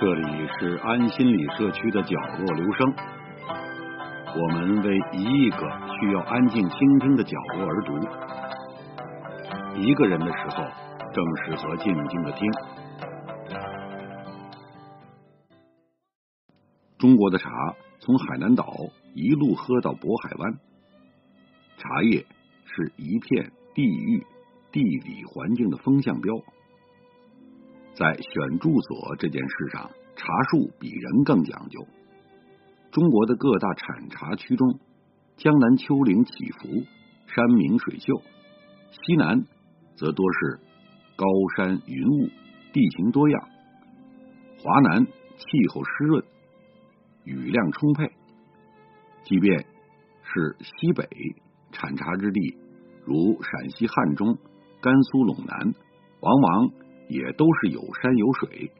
这里是安心理社区的角落留声，我们为一亿个需要安静倾听的角落而读。一个人的时候，正适合静静的听。中国的茶从海南岛一路喝到渤海湾，茶叶是一片地域、地理环境的风向标。在选住所这件事上，茶树比人更讲究。中国的各大产茶区中，江南丘陵起伏，山明水秀；西南则多是高山云雾，地形多样；华南气候湿润，雨量充沛。即便是西北产茶之地，如陕西汉中、甘肃陇南，往往。也都是有山有水，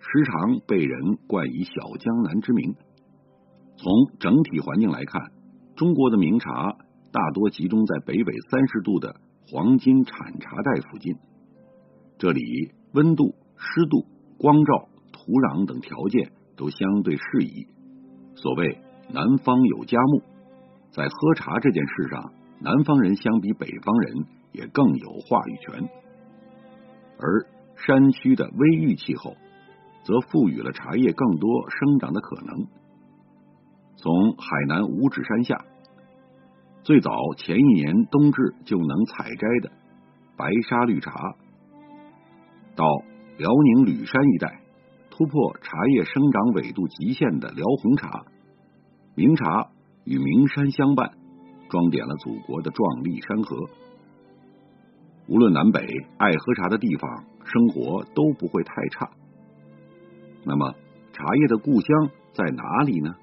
时常被人冠以“小江南”之名。从整体环境来看，中国的名茶大多集中在北纬三十度的黄金产茶带附近，这里温度、湿度、光照、土壤等条件都相对适宜。所谓“南方有佳木”，在喝茶这件事上，南方人相比北方人也更有话语权，而。山区的微域气候，则赋予了茶叶更多生长的可能。从海南五指山下，最早前一年冬至就能采摘的白沙绿茶，到辽宁吕山一带突破茶叶生长纬度极限的辽红茶，名茶与名山相伴，装点了祖国的壮丽山河。无论南北，爱喝茶的地方，生活都不会太差。那么，茶叶的故乡在哪里呢？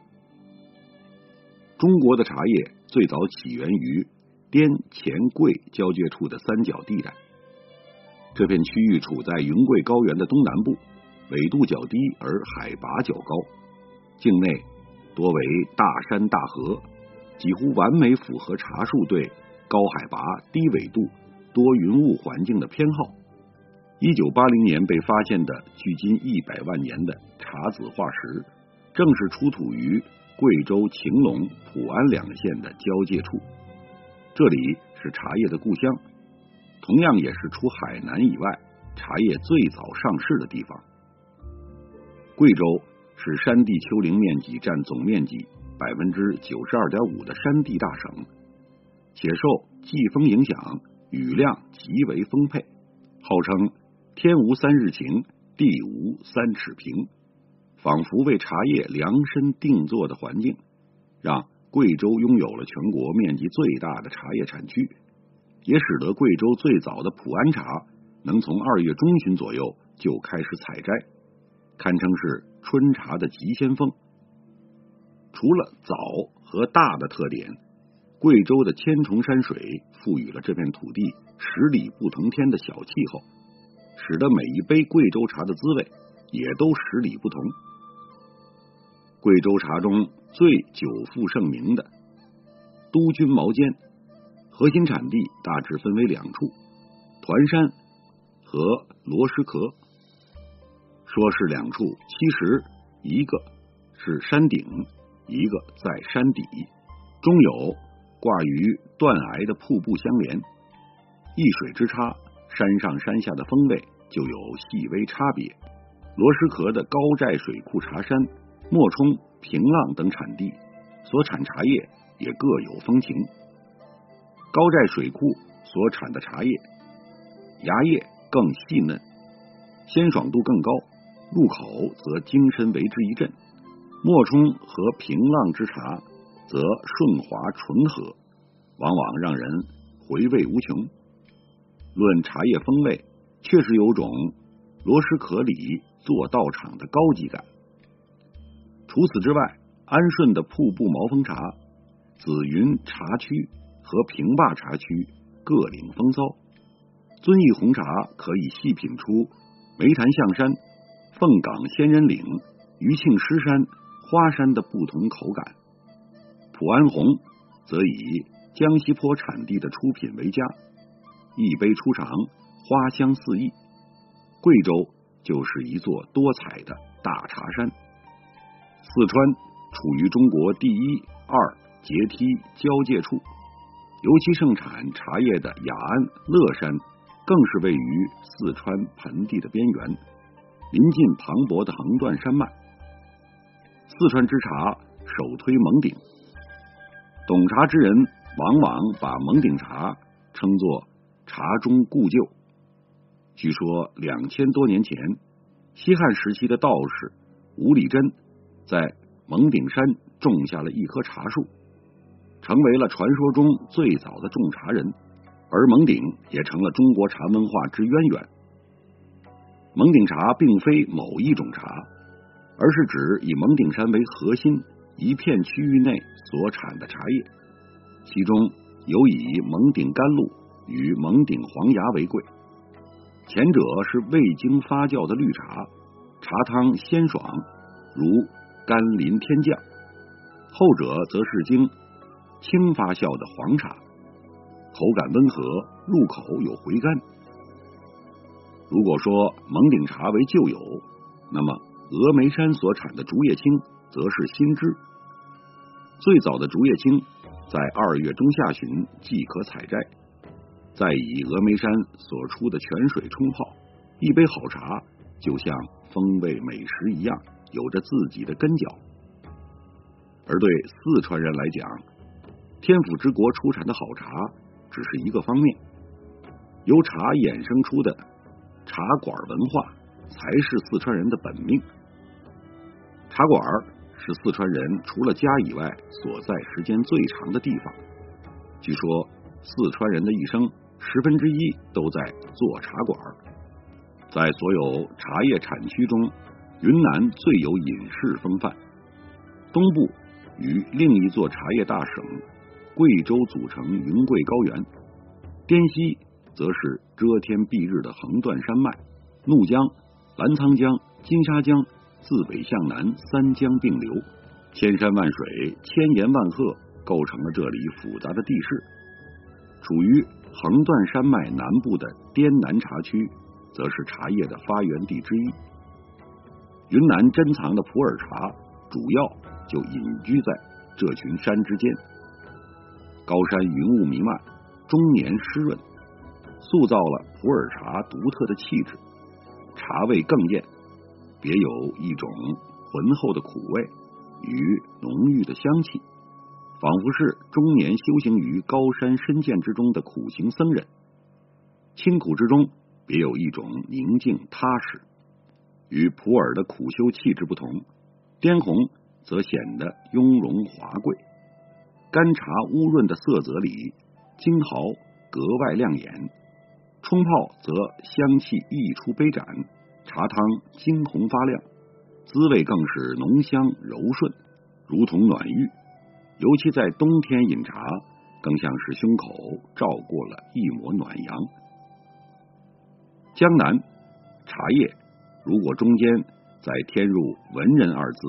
中国的茶叶最早起源于滇黔桂交界处的三角地带。这片区域处在云贵高原的东南部，纬度较低而海拔较高，境内多为大山大河，几乎完美符合茶树对高海拔、低纬度。多云雾环境的偏好。一九八零年被发现的距今一百万年的茶籽化石，正是出土于贵州晴隆、普安两县的交界处。这里是茶叶的故乡，同样也是除海南以外茶叶最早上市的地方。贵州是山地丘陵面积占总面积百分之九十二点五的山地大省，且受季风影响。雨量极为丰沛，号称“天无三日晴，地无三尺平”，仿佛为茶叶量身定做的环境，让贵州拥有了全国面积最大的茶叶产区，也使得贵州最早的普安茶能从二月中旬左右就开始采摘，堪称是春茶的急先锋。除了早和大的特点。贵州的千重山水赋予了这片土地十里不同天的小气候，使得每一杯贵州茶的滋味也都十里不同。贵州茶中最久负盛名的督军毛尖，核心产地大致分为两处：团山和罗石壳。说是两处，其实一个是山顶，一个在山底，中有。挂于断崖的瀑布相连，一水之差，山上山下的风味就有细微差别。罗石河的高寨水库茶山、莫冲、平浪等产地所产茶叶也各有风情。高寨水库所产的茶叶芽叶更细嫩，鲜爽度更高，入口则精神为之一振。莫冲和平浪之茶。则顺滑醇和，往往让人回味无穷。论茶叶风味，确实有种罗石河里做道场的高级感。除此之外，安顺的瀑布毛峰茶、紫云茶区和平坝茶区各领风骚。遵义红茶可以细品出梅潭象山、凤岗仙人岭、余庆狮山、花山的不同口感。普安红则以江西坡产地的出品为佳，一杯出尝，花香四溢。贵州就是一座多彩的大茶山。四川处于中国第一、二阶梯交界处，尤其盛产茶叶的雅安、乐山，更是位于四川盆地的边缘，临近磅礴的横断山脉。四川之茶首推蒙顶，懂茶之人往往把蒙顶茶称作茶中故旧。据说两千多年前，西汉时期的道士吴礼真在蒙顶山种下了一棵茶树，成为了传说中最早的种茶人，而蒙顶也成了中国茶文化之渊源。蒙顶茶并非某一种茶。而是指以蒙顶山为核心一片区域内所产的茶叶，其中有以蒙顶甘露与蒙顶黄芽为贵。前者是未经发酵的绿茶，茶汤鲜爽，如甘霖天降；后者则是经轻发酵的黄茶，口感温和，入口有回甘。如果说蒙顶茶为旧友，那么。峨眉山所产的竹叶青则是新枝。最早的竹叶青在二月中下旬即可采摘，再以峨眉山所出的泉水冲泡，一杯好茶就像风味美食一样，有着自己的根脚。而对四川人来讲，天府之国出产的好茶只是一个方面，由茶衍生出的茶馆文化才是四川人的本命。茶馆是四川人除了家以外所在时间最长的地方。据说四川人的一生十分之一都在做茶馆。在所有茶叶产区中，云南最有隐士风范。东部与另一座茶叶大省贵州组成云贵高原，滇西则是遮天蔽日的横断山脉，怒江、澜沧江、金沙江。自北向南，三江并流，千山万水，千岩万壑，构成了这里复杂的地势。处于横断山脉南部的滇南茶区，则是茶叶的发源地之一。云南珍藏的普洱茶，主要就隐居在这群山之间。高山云雾弥漫，终年湿润，塑造了普洱茶独特的气质，茶味更艳。别有一种浑厚的苦味与浓郁的香气，仿佛是终年修行于高山深涧之中的苦行僧人。清苦之中，别有一种宁静踏实。与普洱的苦修气质不同，滇红则显得雍容华贵。干茶乌润的色泽里，金毫格外亮眼。冲泡则香气溢出杯盏。茶汤金红发亮，滋味更是浓香柔顺，如同暖玉。尤其在冬天饮茶，更像是胸口照过了一抹暖阳。江南茶叶，如果中间再添入“文人”二字，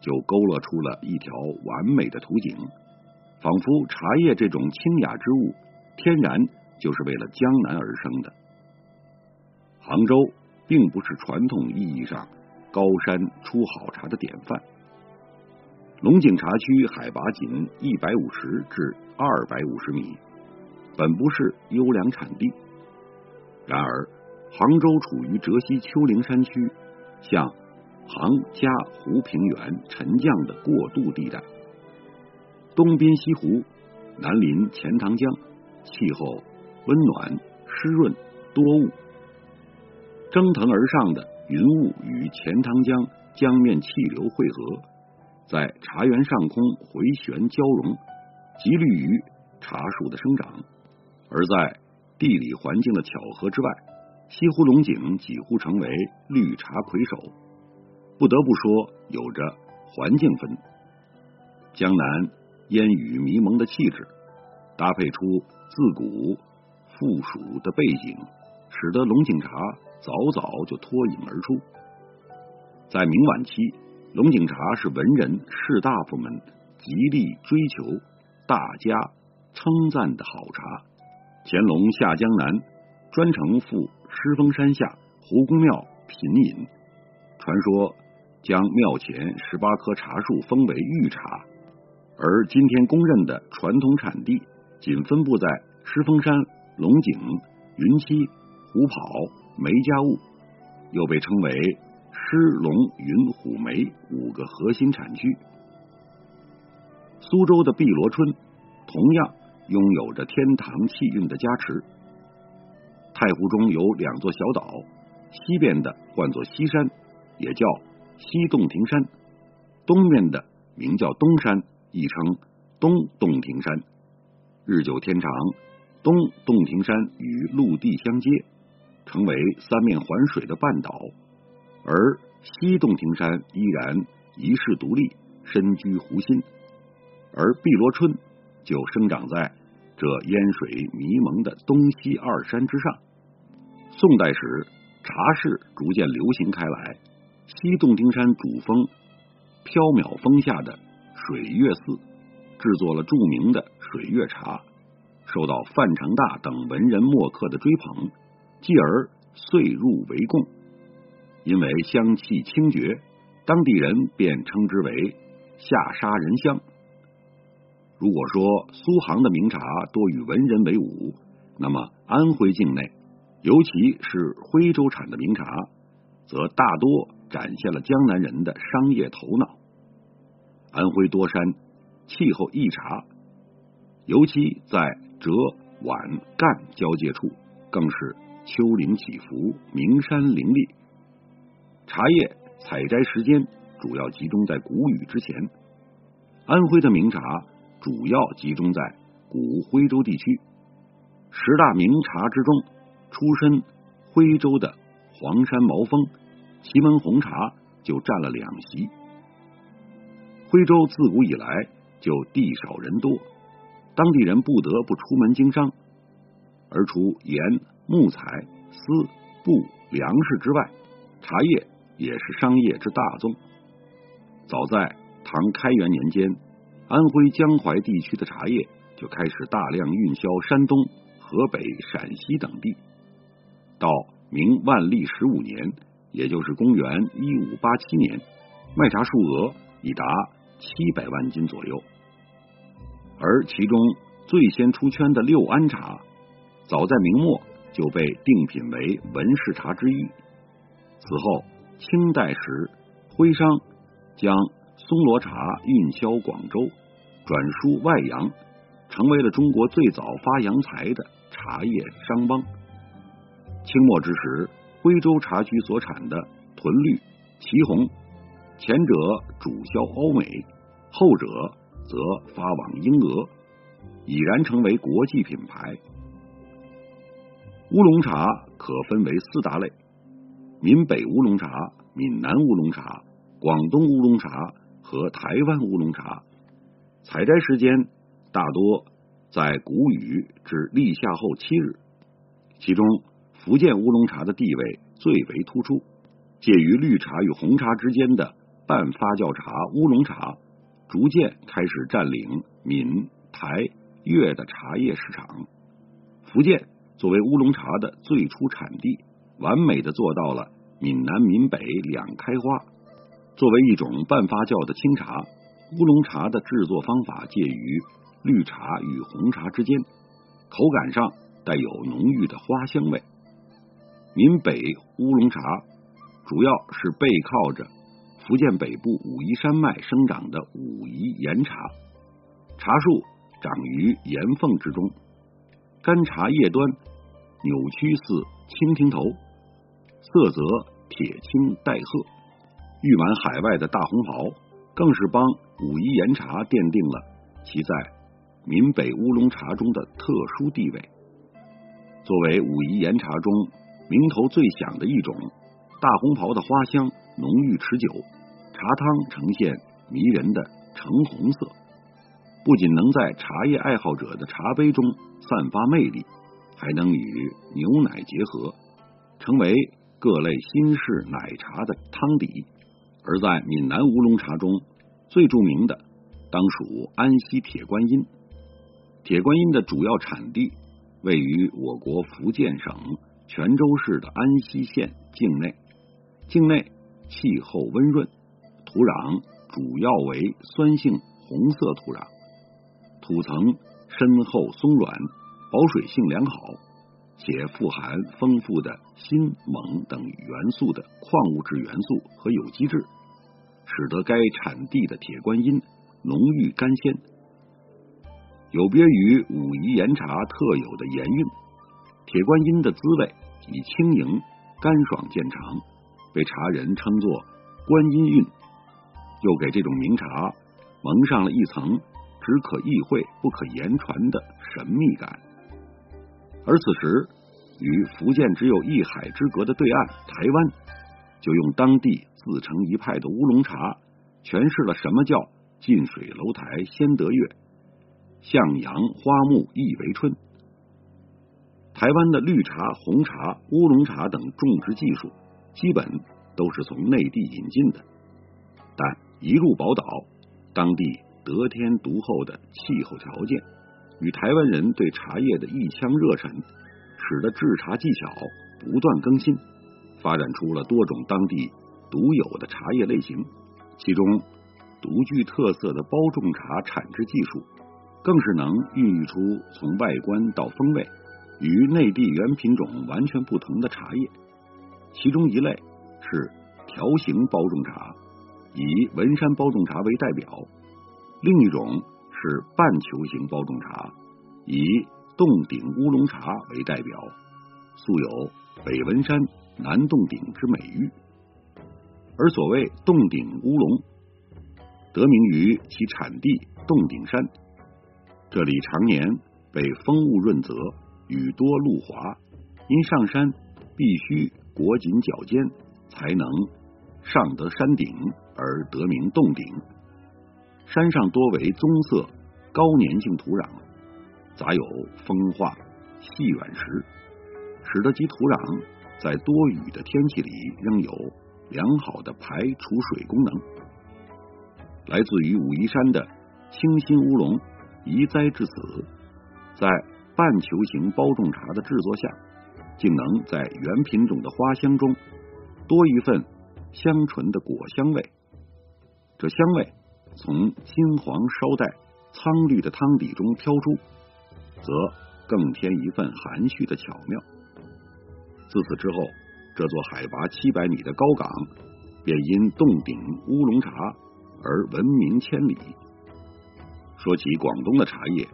就勾勒出了一条完美的图景，仿佛茶叶这种清雅之物，天然就是为了江南而生的。杭州。并不是传统意义上高山出好茶的典范。龙井茶区海拔仅一百五十至二百五十米，本不是优良产地。然而，杭州处于浙西丘陵山区，向杭嘉湖平原沉降的过渡地带，东滨西湖，南临钱塘江，气候温暖湿润多雾。蒸腾而上的云雾与钱塘江江面气流汇合，在茶园上空回旋交融，极利于茶树的生长。而在地理环境的巧合之外，西湖龙井几乎成为绿茶魁首。不得不说，有着环境分。江南烟雨迷蒙的气质，搭配出自古富庶的背景，使得龙井茶。早早就脱颖而出，在明晚期，龙井茶是文人士大夫们极力追求、大家称赞的好茶。乾隆下江南，专程赴狮峰山下胡公庙品饮。传说将庙前十八棵茶树封为御茶，而今天公认的传统产地仅分布在狮峰山、龙井、云栖、虎跑、梅家坞，又被称为狮、龙、云、虎、梅五个核心产区。苏州的碧螺春同样拥有着天堂气运的加持。太湖中有两座小岛，西边的唤作西山，也叫西洞庭山；东面的名叫东山，亦称东洞庭山。日久天长，东洞庭山与陆地相接，成为三面环水的半岛；而西洞庭山依然遗世独立，身居湖心。而碧螺春就生长在这烟水迷蒙的东西二山之上。宋代时，茶室逐渐流行开来。西洞庭山主峰缥缈峰下的水月寺制作了著名的水月茶，受到范成大等文人墨客的追捧，继而遂入为贡。因为香气清绝，当地人便称之为下沙人香。如果说苏杭的名茶多与文人为伍，那么安徽境内。尤其是徽州产的名茶，则大多展现了江南人的商业头脑。安徽多山，气候异常，尤其在浙皖赣交界处，更是丘陵起伏，名山林立。茶叶采摘时间主要集中在谷雨之前。安徽的名茶主要集中在古徽州地区，十大名茶之中。出身徽州的黄山毛峰、祁门红茶就占了两席。徽州自古以来就地少人多，当地人不得不出门经商，而除盐、木材、丝、布、粮食之外，茶叶也是商业之大宗。早在唐开元年间，安徽江淮地区的茶叶就开始大量运销山东、河北、陕西等地。到明万历十五年，也就是公元一五八七年，卖茶数额已达七百万斤左右。而其中最先出圈的六安茶，早在明末就被定品为文士茶之一。此后，清代时徽商将松萝茶运销广州，转输外洋，成为了中国最早发洋财的茶叶商帮。清末之时，徽州茶区所产的屯绿、祁红，前者主销欧美，后者则发往英俄，已然成为国际品牌。乌龙茶可分为四大类：闽北乌龙茶、闽南乌龙茶、广东乌龙茶和台湾乌龙茶。采摘时间大多在谷雨至立夏后七日，其中。福建乌龙茶的地位最为突出，介于绿茶与红茶之间的半发酵茶乌龙茶，逐渐开始占领闽台粤的茶叶市场。福建作为乌龙茶的最初产地，完美的做到了闽南闽北两开花。作为一种半发酵的清茶，乌龙茶的制作方法介于绿茶与红茶之间，口感上带有浓郁的花香味。闽北乌龙茶主要是背靠着福建北部武夷山脉生长的武夷岩茶，茶树长于岩缝之中，干茶叶端扭曲似蜻蜓头，色泽铁青带褐，誉满海外的大红袍，更是帮武夷岩茶奠定了其在闽北乌龙茶中的特殊地位。作为武夷岩茶中。名头最响的一种，大红袍的花香浓郁持久，茶汤呈现迷人的橙红色，不仅能在茶叶爱好者的茶杯中散发魅力，还能与牛奶结合，成为各类新式奶茶的汤底。而在闽南乌龙茶中，最著名的当属安溪铁观音。铁观音的主要产地位于我国福建省。泉州市的安溪县境内，境内气候温润，土壤主要为酸性红色土壤，土层深厚松软，保水性良好，且富含丰富的锌、锰等元素的矿物质元素和有机质，使得该产地的铁观音浓郁甘鲜。有别于武夷岩茶特有的盐韵，铁观音的滋味以轻盈、干爽见长，被茶人称作“观音韵”，又给这种名茶蒙上了一层只可意会不可言传的神秘感。而此时，与福建只有一海之隔的对岸台湾，就用当地自成一派的乌龙茶，诠释了什么叫“近水楼台先得月”。向阳花木易为春。台湾的绿茶、红茶、乌龙茶等种植技术，基本都是从内地引进的。但一入宝岛，当地得天独厚的气候条件，与台湾人对茶叶的一腔热忱，使得制茶技巧不断更新，发展出了多种当地独有的茶叶类型。其中独具特色的包种茶产制技术。更是能孕育出从外观到风味与内地原品种完全不同的茶叶。其中一类是条形包种茶，以文山包种茶为代表；另一种是半球形包种茶，以洞顶乌龙茶为代表，素有北文山、南洞顶之美誉。而所谓洞顶乌龙，得名于其产地洞顶山。这里常年被风雾润泽，雨多路滑，因上山必须裹紧脚尖，才能上得山顶，而得名洞顶。山上多为棕色高粘性土壤，杂有风化细软石，使得其土壤在多雨的天气里仍有良好的排除水功能。来自于武夷山的清新乌龙。移栽至此，在半球形包种茶的制作下，竟能在原品种的花香中多一份香醇的果香味。这香味从金黄稍带苍绿的汤底中飘出，则更添一份含蓄的巧妙。自此之后，这座海拔七百米的高岗便因洞顶乌龙茶而闻名千里。说起广东的茶叶，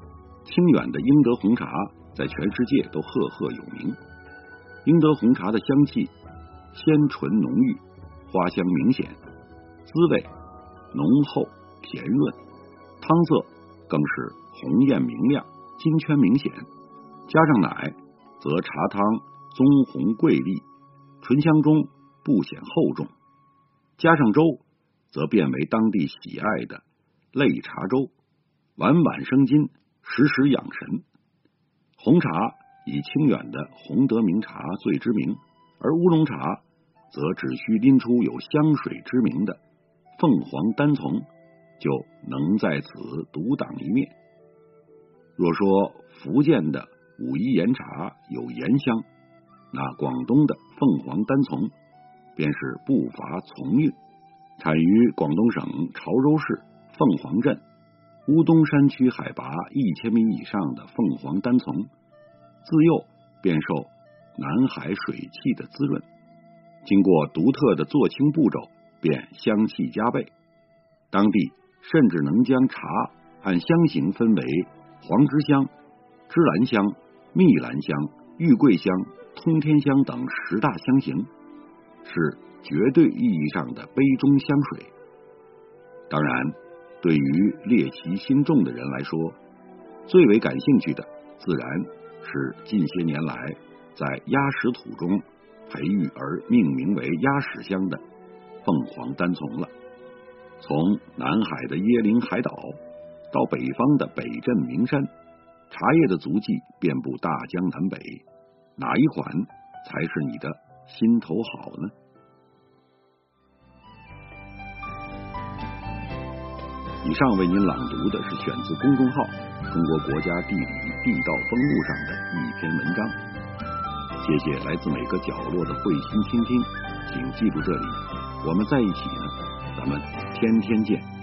清远的英德红茶在全世界都赫赫有名。英德红茶的香气鲜醇浓郁，花香明显，滋味浓厚甜润，汤色更是红艳明亮，金圈明显。加上奶，则茶汤棕红桂丽，醇香中不显厚重；加上粥，则变为当地喜爱的擂茶粥。碗碗生津，时时养神。红茶以清远的洪德名茶最知名，而乌龙茶则只需拎出有香水之名的凤凰单丛，就能在此独当一面。若说福建的武夷岩茶有岩香，那广东的凤凰单丛便是不乏丛韵。产于广东省潮州市凤凰镇。乌东山区海拔一千米以上的凤凰单丛，自幼便受南海水汽的滋润，经过独特的做青步骤，便香气加倍。当地甚至能将茶按香型分为黄芝香、芝兰香、蜜兰香、玉桂香、通天香等十大香型，是绝对意义上的杯中香水。当然。对于猎奇心重的人来说，最为感兴趣的自然是近些年来在鸭屎土中培育而命名为鸭屎香的凤凰单丛了。从南海的椰林海岛到北方的北镇名山，茶叶的足迹遍布大江南北，哪一款才是你的心头好呢？以上为您朗读的是选自公众号“中国国家地理地道风物”上的一篇文章。谢谢来自每个角落的慧心倾听，请记住这里，我们在一起呢。咱们天天见。